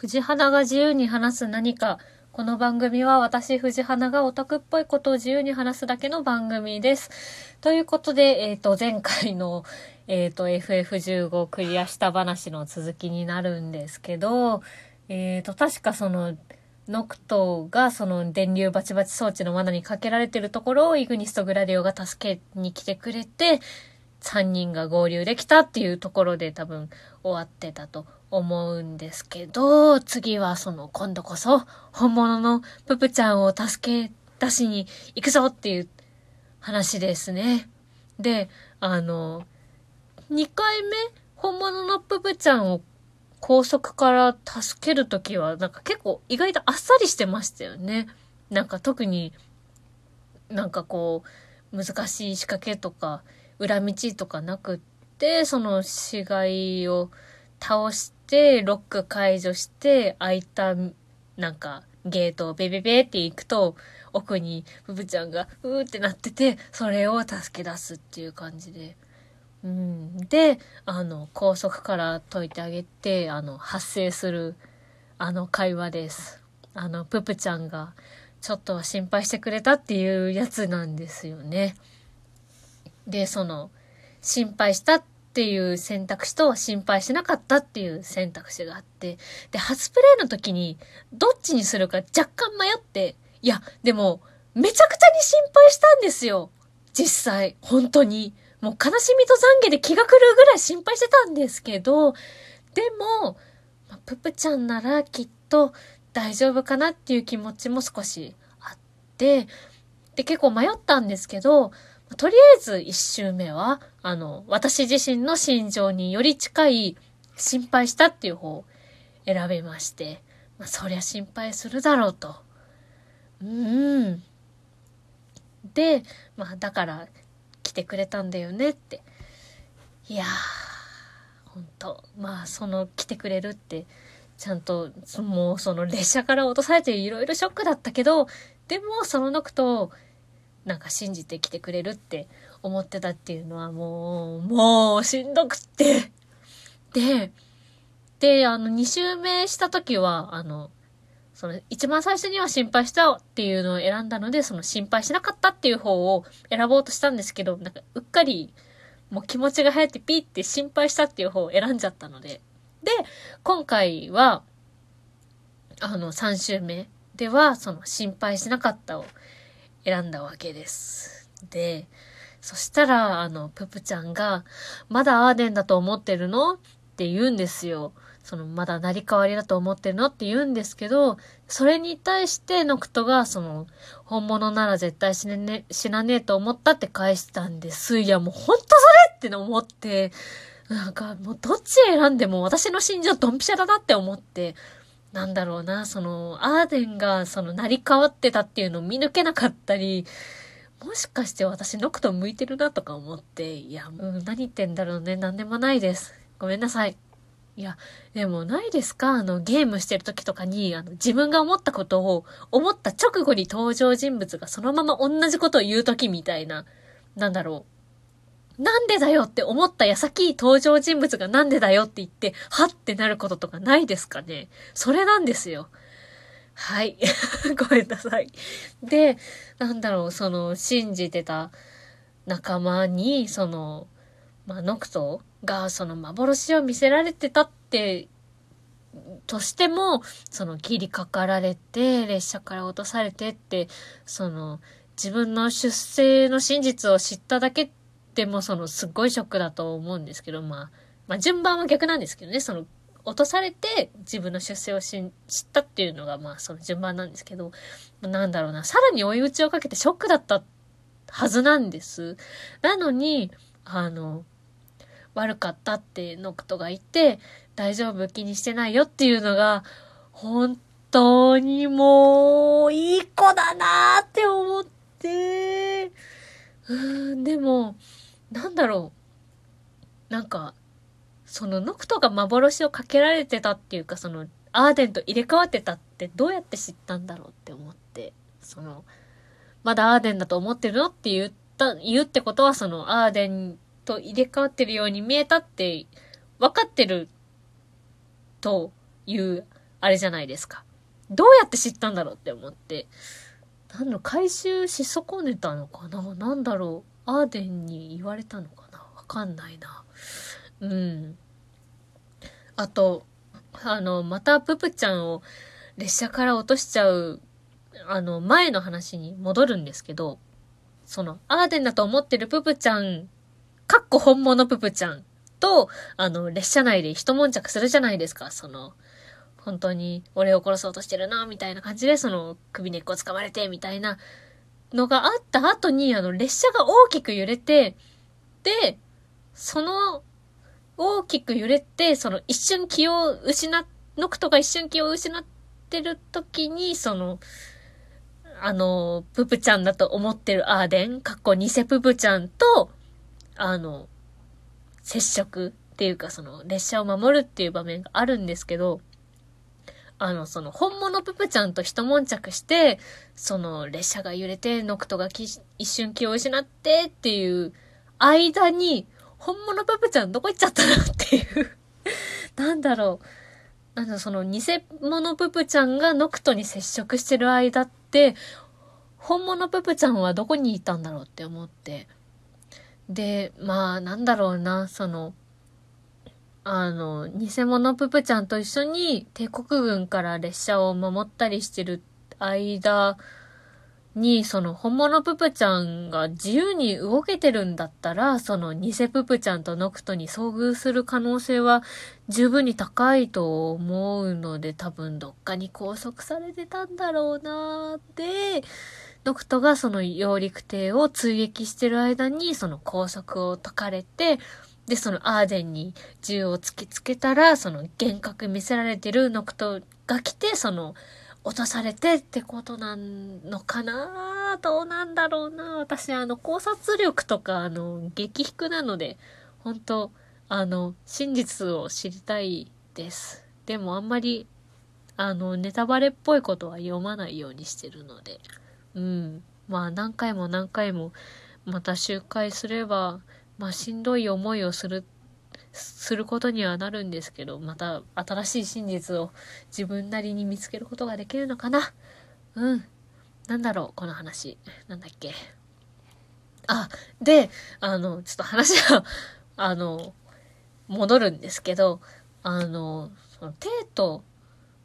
藤花が自由に話す何か。この番組は私、藤花がオタクっぽいことを自由に話すだけの番組です。ということで、えっ、と、前回の、えっ、と、FF15 クリアした話の続きになるんですけど、えっ、と、確かその、ノクトがその電流バチバチ装置の罠にかけられてるところをイグニスとグラディオが助けに来てくれて、3人が合流できたっていうところで多分終わってたと思うんですけど、次はその今度こそ本物のププちゃんを助け出しに行くぞっていう話ですね。で、あの、2回目本物のププちゃんを高速から助けるときはなんか結構意外とあっさりしてましたよね。なんか特になんかこう難しい仕掛けとか裏道とかなくって、その死骸を倒し、ロック解除して、開いた、なんか、ゲートをベベベって行くと、奥にブブちゃんが、うーってなってて、それを助け出すっていう感じで。うん。で、あの、高速から解いてあげて、あの、発生する、あの会話です。あの、ププちゃんが、ちょっと心配してくれたっていうやつなんですよね。で、その、心配したっていう選択肢と心配しなかったっていう選択肢があって、で、初プレイの時にどっちにするか若干迷って、いや、でも、めちゃくちゃに心配したんですよ。実際、本当に。もう悲しみと懺悔で気が狂うぐらい心配してたんですけど、でも、まあププちゃんならきっと大丈夫かなっていう気持ちも少しあって、で、結構迷ったんですけど、とりあえず一周目は、あの、私自身の心情により近い心配したっていう方を選べまして、まあ、そりゃ心配するだろうと。うん。で、まあ、だから来てくれたんだよねって。いやー、ほんと、まあ、その来てくれるって、ちゃんと、もうその列車から落とされていろいろショックだったけど、でもそのノクトなんか信じて来てくれるって思ってたっていうのはもう、もうしんどくって。で、で、あの、2周目した時は、あの、その、一番最初には心配したっていうのを選んだので、その心配しなかったっていう方を選ぼうとしたんですけど、なんか、うっかり、もう気持ちが入ってピーって心配したっていう方を選んじゃったので。で、今回は、あの、3周目では、その、心配しなかったを選んだわけです。で、そしたら、あの、ププちゃんが、まだアーデンだと思ってるの？って言うんですよ。その、まだ成り代わりだと思ってるの？って言うんですけど、それに対してノクトが、その、本物なら絶対死ねね、死なねえと思ったって返したんです。いや、もうほんとそれって思って、なんかもうどっち選んでも私の心情ドンピシャだなって思って、なんだろうな、その、アーデンがその成り代わってたっていうのを見抜けなかったり、もしかして私ノクト向いてるなとか思って、いや、もう何言ってんだろうね、なんでもないです。ごめんなさい。いや、でもないですか？あの、ゲームしてる時とかに、あの、自分が思ったことを、思った直後に登場人物がそのまま同じことを言う時みたいな、なんだろう。なんでだよって思った矢先、登場人物がなんでだよって言って、はってなることとかないですかねそれなんですよ。はい。ごめんなさい。で、なんだろう、その、信じてた仲間に、その、まあ、ノクトが、その、幻を見せられてたって、としても、その、切りかかられて、列車から落とされてって、その、自分の出生の真実を知っただけでも、その、すっごいショックだと思うんですけど、まあ、まあ、順番は逆なんですけどね、その、落とされて自分の出生を知ったっていうのが、まあ、その順番なんですけど、なんだろうな、さらに追い打ちをかけてショックだったはずなんです。なのに、あの、悪かったってノクトが言って、大丈夫気にしてないよっていうのが、本当にもう、いい子だなーって思って、うん、でも、なんだろう。なんか、そのノクトが幻をかけられてたっていうか、その、アーデンと入れ替わってたってどうやって知ったんだろうって思って、その、まだアーデンだと思ってるのって言った、言うってことは、その、アーデンと入れ替わってるように見えたって、分かってる、というあれじゃないですか。どうやって知ったんだろうって思って。なんだろう、回収し損ねたのかな？なんだろう。アーデンに言われたのかな？わかんないな。うん。あと、あの、またププちゃんを列車から落としちゃう、あの、前の話に戻るんですけど、その、アーデンだと思ってるププちゃん、かっこ本物ププちゃんと、あの、列車内で一悶着するじゃないですか、その、本当に俺を殺そうとしてるな、みたいな感じで、その、首根っこ掴まれて、みたいなのがあった後に、あの、列車が大きく揺れて、で、その、大きく揺れて、その一瞬気を失っ、ノクトが一瞬気を失ってる時に、その、あの、ププちゃんだと思ってるアーデン、かっこ偽ププちゃんと、あの、接触っていうか、その、列車を守るっていう場面があるんですけど、あの、その、本物ププちゃんと一悶着して、その、列車が揺れて、ノクトが一瞬気を失ってっていう間に、本物ププちゃんどこ行っちゃったのっていう なんだろう。なんだその、偽物ププちゃんがノクトに接触してる間って、本物ププちゃんはどこにいたんだろうって思って。で、まあ、なんだろうな、その、あの、偽物ププちゃんと一緒に帝国軍から列車を守ったりしてる間に、その本物ププちゃんが自由に動けてるんだったら、その偽ププちゃんとノクトに遭遇する可能性は十分に高いと思うので、多分どっかに拘束されてたんだろうなで、ノクトがその揚陸艇を追撃してる間に、その拘束を解かれて、で、そのアーデンに銃を突きつけたら、その幻覚見せられてるノクトが来て、その、落とされてってことなのかな？どうなんだろうな？私、あの、考察力とか、あの、激低なので、本当あの、真実を知りたいです。でもあんまり、あの、ネタバレっぽいことは読まないようにしてるので、うん。まあ、何回も何回も、また周回すれば、まあ、しんどい思いをする、することにはなるんですけど、また新しい真実を自分なりに見つけることができるのかな？うん。なんだろう、この話。なんだっけ？あ、で、あの、ちょっと話が あの、戻るんですけど、あの、そのテート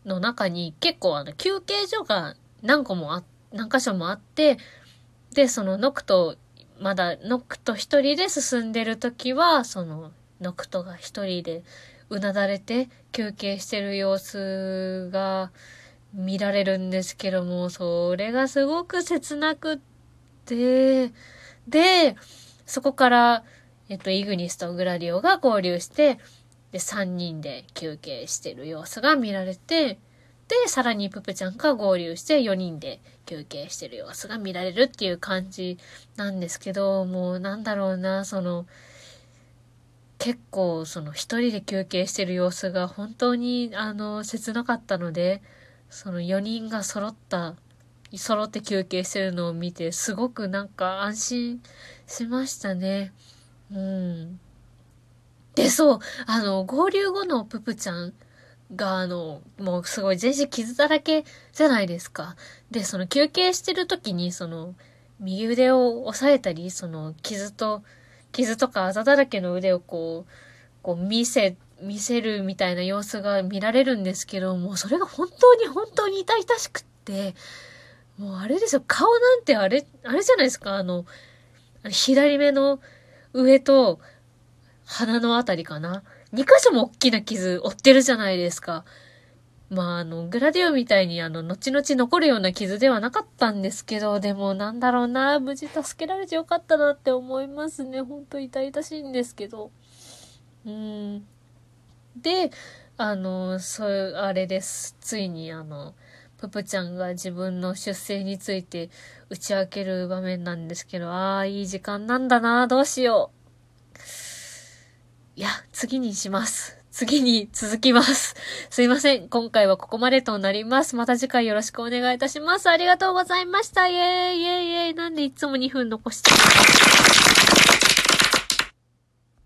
の中に結構あの休憩所が何個もあ、何箇所もあって、で、そのノクトまだノクト一人で進んでる時は、そのノクトが一人でうなだれて休憩してる様子が見られるんですけども、それがすごく切なくって、で、そこから、えっと、イグニスとグラディオが合流して、で、三人で休憩してる様子が見られて、で、さらにププちゃんが合流して4人で休憩してる様子が見られるっていう感じなんですけど、もうなんだろうな、その、結構その一人で休憩してる様子が本当にあの切なかったので、その4人が揃った、揃って休憩してるのを見てすごくなんか安心しましたね。うん。で、そう、あの、合流後のププちゃんが、あの、もうすごい全身傷だらけじゃないですか。で、その休憩してる時に、その、右腕を押さえたり、その、傷と、傷とかあざだらけの腕をこう、こう見せ、見せるみたいな様子が見られるんですけど、もうそれが本当に本当に痛々しくって、もうあれですよ、顔なんてあれ、あれじゃないですか、あの、左目の上と鼻のあたりかな。2箇所も大きな傷負ってるじゃないですか。まあ、あの、グラディオみたいに、あの、後々残るような傷ではなかったんですけど、でも、なんだろうな、無事助けられてよかったなって思いますね。ほんと痛々しいんですけど。うん。で、あの、そう、あれです。ついに、あの、ププちゃんが自分の出生について打ち明ける場面なんですけど、ああ、いい時間なんだな、どうしよう。いや、次にします。次に続きます。すいません。今回はここまでとなります。また次回よろしくお願いいたします。ありがとうございました。イェーイイェーイイェーイなんでいつも2分残して